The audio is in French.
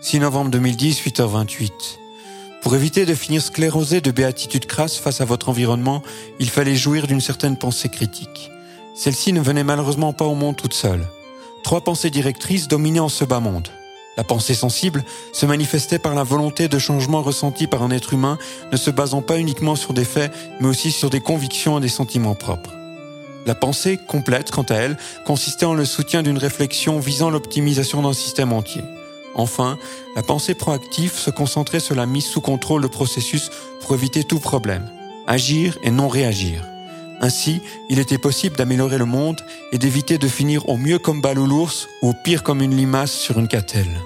6 novembre 2010, 8h28. Pour éviter de finir sclérosé de béatitude crasse face à votre environnement, il fallait jouir d'une certaine pensée critique. Celle-ci ne venait malheureusement pas au monde toute seule. Trois pensées directrices dominaient en ce bas monde. La pensée sensible se manifestait par la volonté de changement ressenti par un être humain ne se basant pas uniquement sur des faits, mais aussi sur des convictions et des sentiments propres. La pensée complète, quant à elle, consistait en le soutien d'une réflexion visant l'optimisation d'un système entier. Enfin, la pensée proactive se concentrait sur la mise sous contrôle de processus pour éviter tout problème. Agir et non réagir. Ainsi, il était possible d'améliorer le monde et d'éviter de finir au mieux comme Balou l'ours ou au pire comme une limace sur une catelle.